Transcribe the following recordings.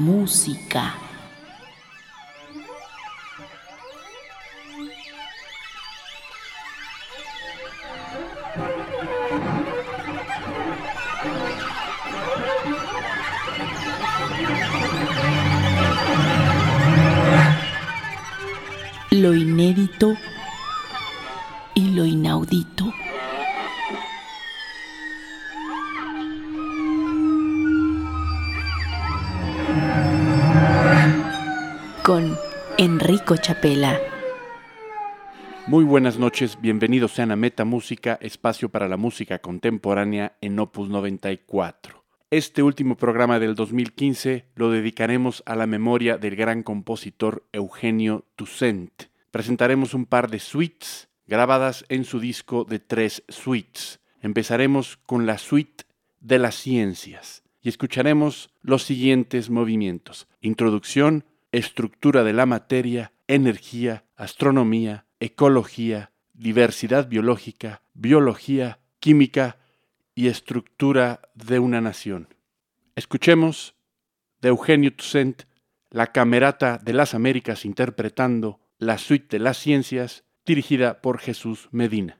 música. Muy buenas noches, bienvenidos sean a Meta Música, espacio para la música contemporánea en Opus 94. Este último programa del 2015 lo dedicaremos a la memoria del gran compositor Eugenio Toussaint. Presentaremos un par de suites grabadas en su disco de tres suites. Empezaremos con la suite de las ciencias y escucharemos los siguientes movimientos. Introducción, estructura de la materia, energía, astronomía, ecología, diversidad biológica, biología, química y estructura de una nación. Escuchemos de Eugenio Toussaint la Camerata de las Américas interpretando la Suite de las Ciencias dirigida por Jesús Medina.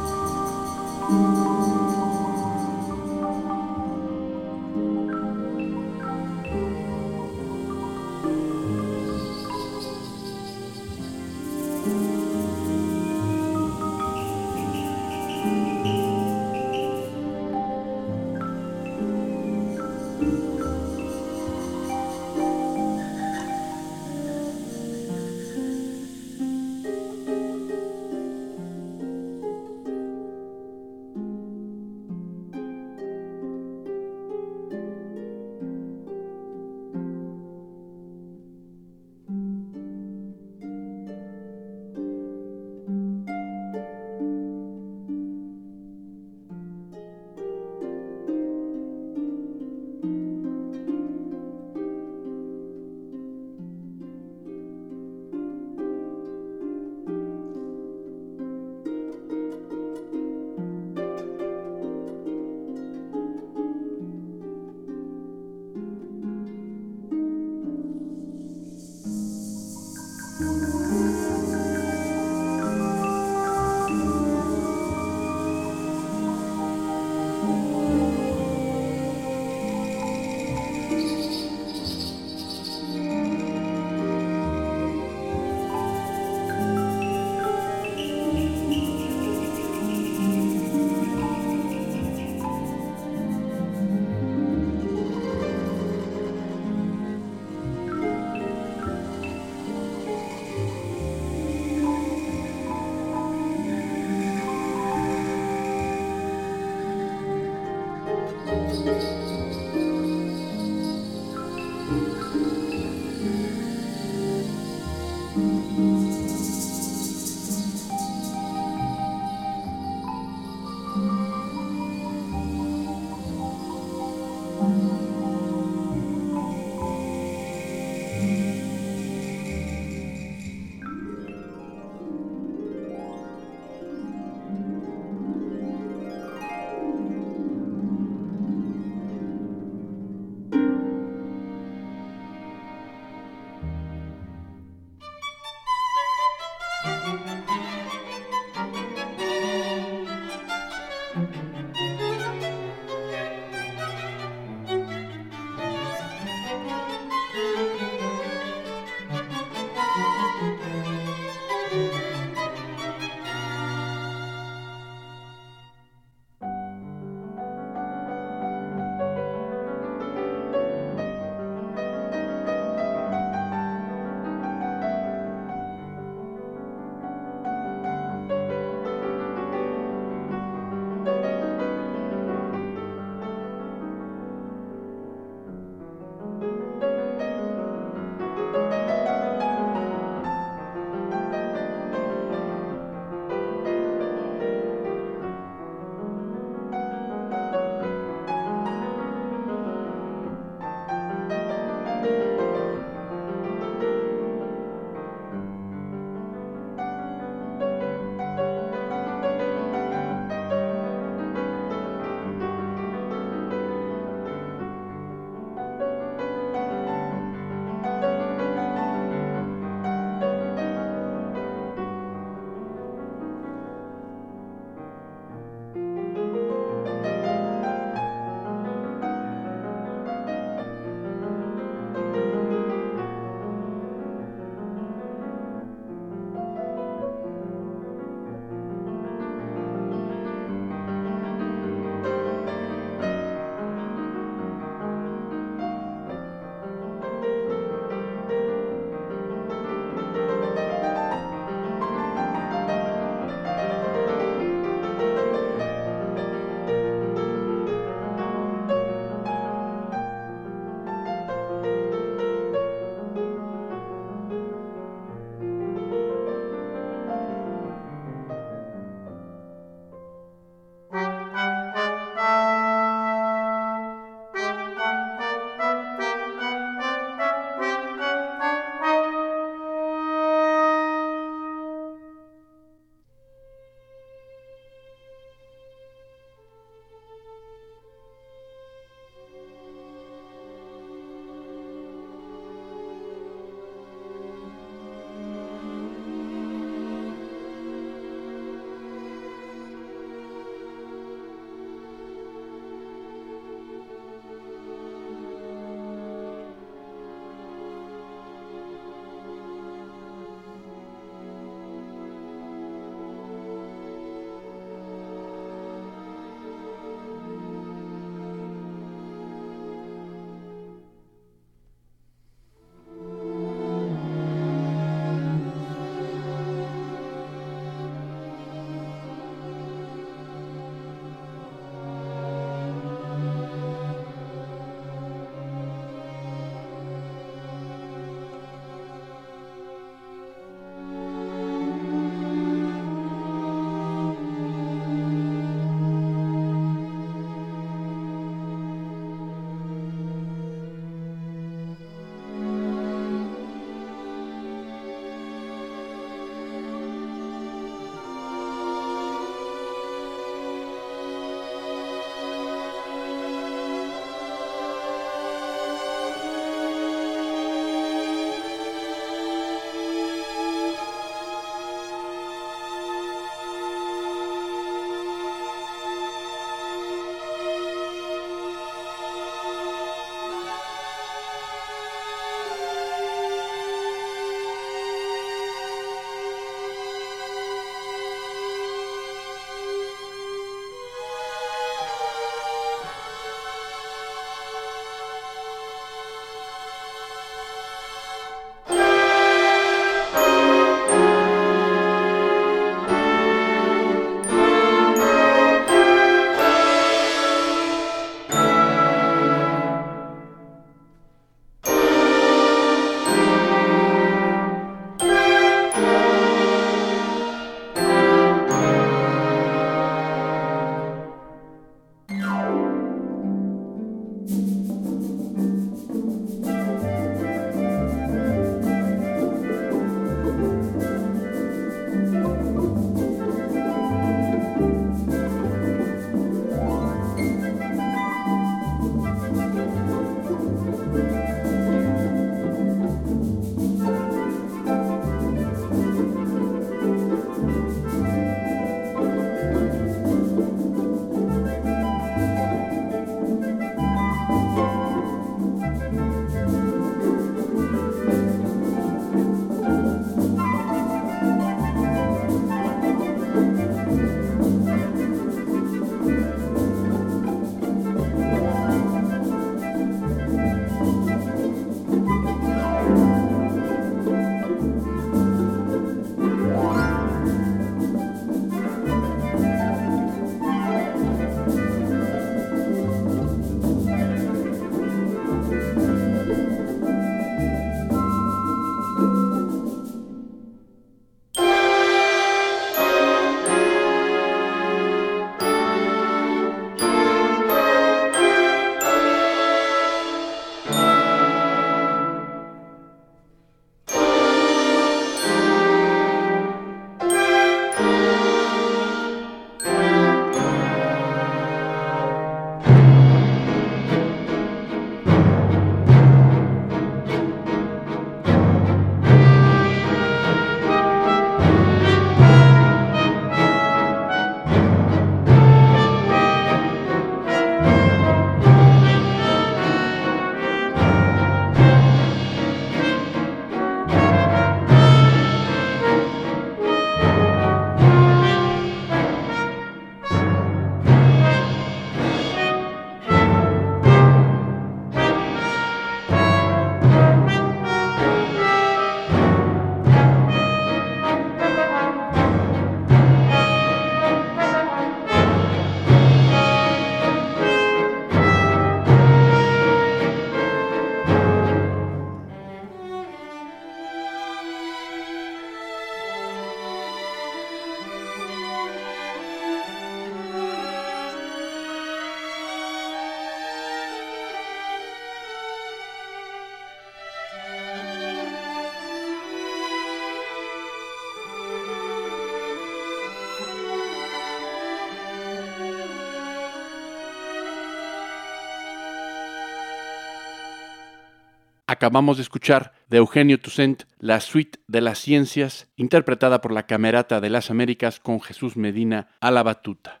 Acabamos de escuchar de Eugenio Toussaint la suite de las ciencias, interpretada por la Camerata de las Américas con Jesús Medina a la batuta.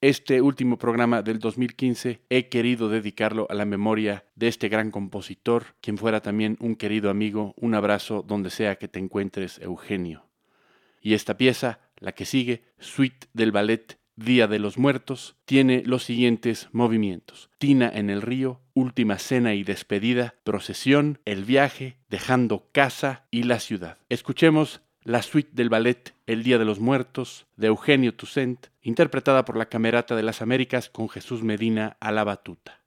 Este último programa del 2015 he querido dedicarlo a la memoria de este gran compositor, quien fuera también un querido amigo. Un abrazo donde sea que te encuentres, Eugenio. Y esta pieza, la que sigue, Suite del Ballet Día de los Muertos, tiene los siguientes movimientos. Tina en el río, última cena y despedida, procesión, el viaje, dejando casa y la ciudad. Escuchemos la suite del ballet El Día de los Muertos de Eugenio Toussaint, interpretada por la Camerata de las Américas con Jesús Medina a la batuta.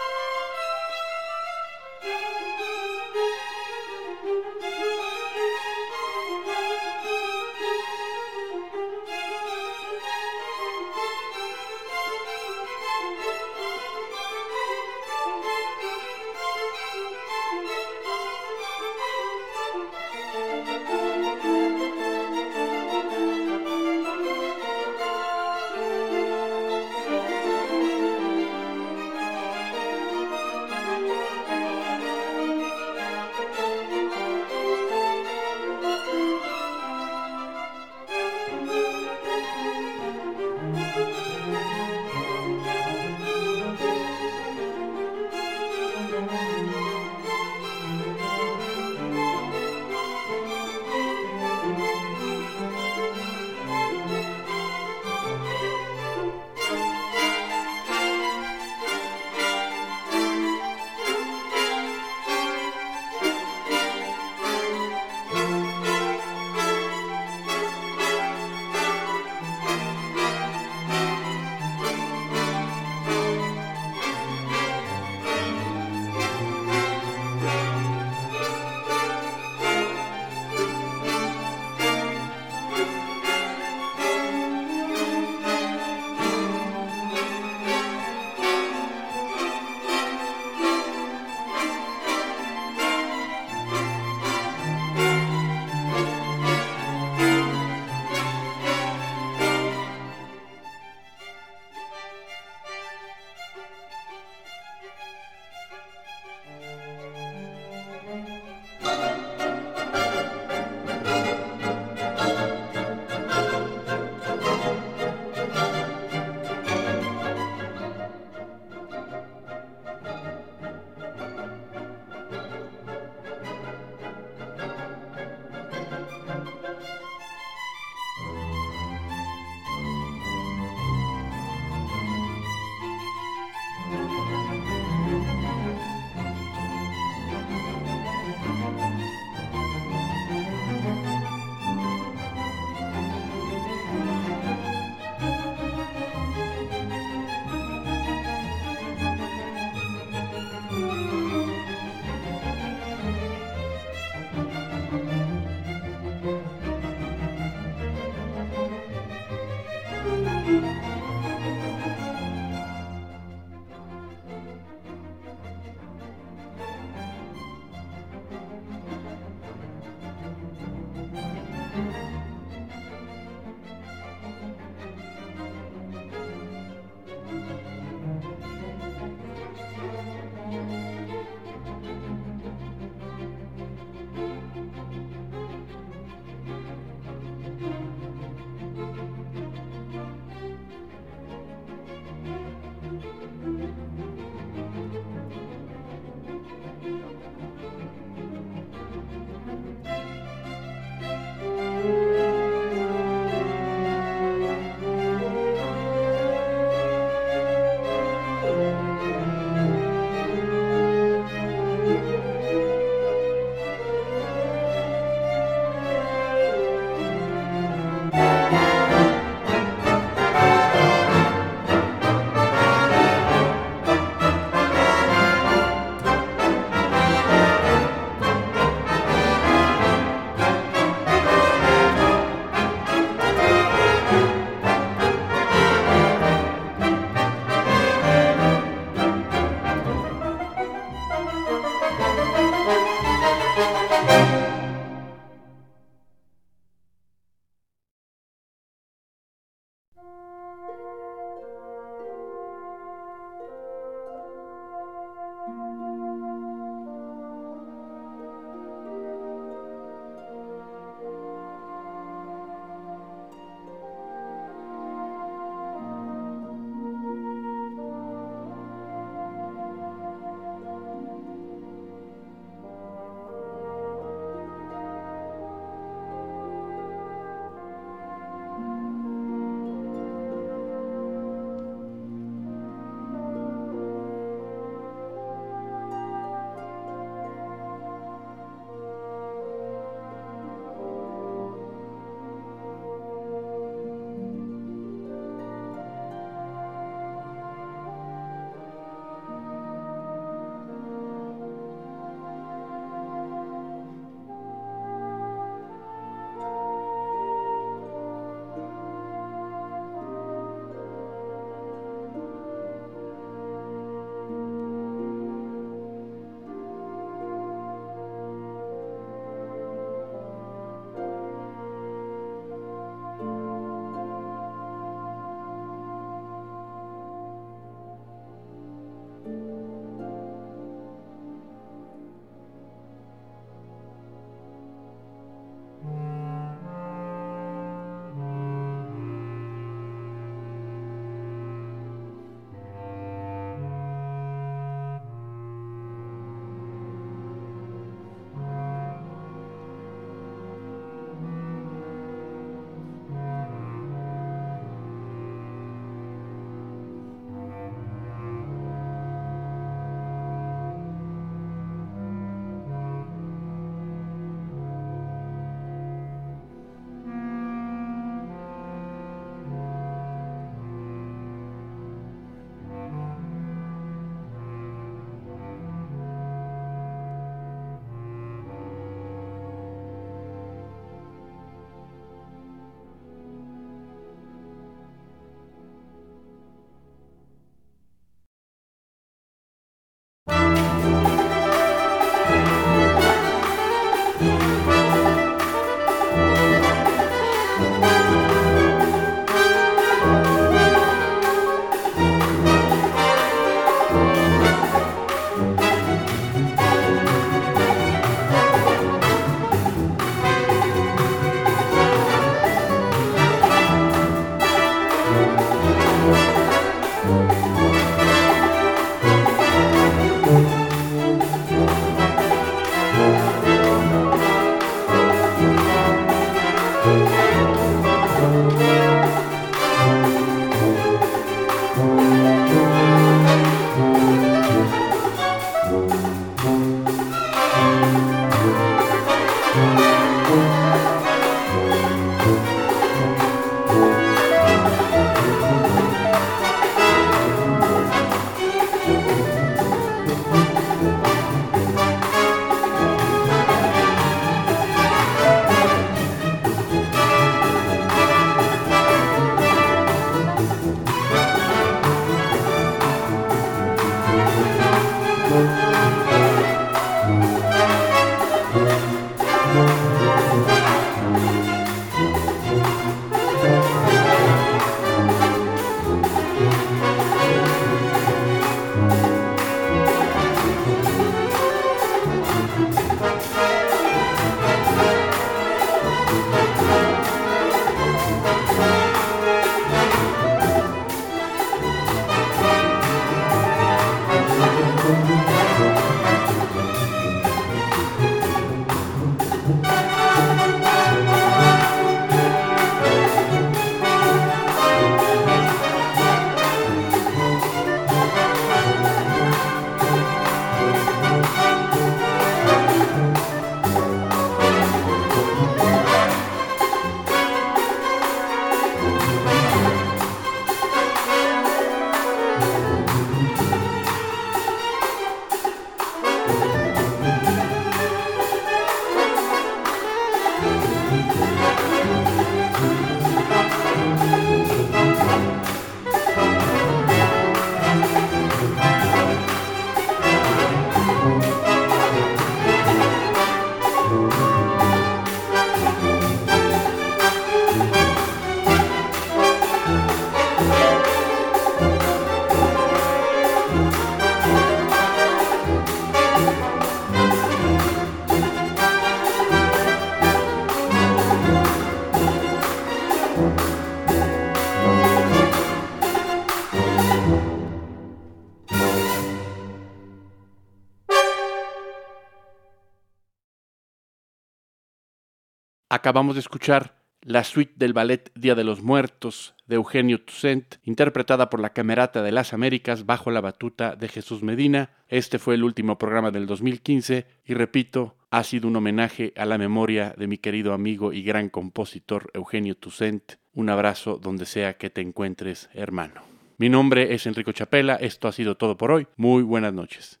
Acabamos de escuchar la suite del ballet Día de los Muertos de Eugenio Toussaint, interpretada por la Camerata de las Américas bajo la batuta de Jesús Medina. Este fue el último programa del 2015 y repito, ha sido un homenaje a la memoria de mi querido amigo y gran compositor Eugenio Toussaint. Un abrazo donde sea que te encuentres, hermano. Mi nombre es Enrico Chapela, esto ha sido todo por hoy. Muy buenas noches.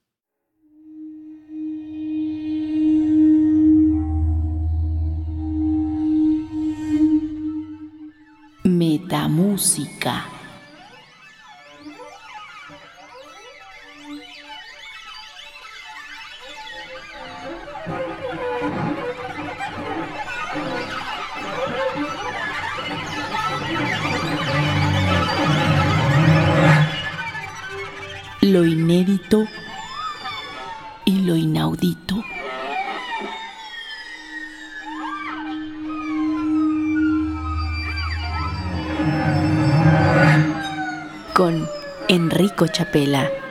Metamúsica. Lo inédito y lo inaudito. Con Enrico Chapela.